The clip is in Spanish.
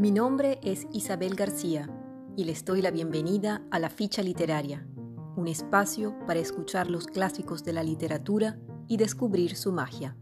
Mi nombre es Isabel García y les doy la bienvenida a La Ficha Literaria, un espacio para escuchar los clásicos de la literatura y descubrir su magia.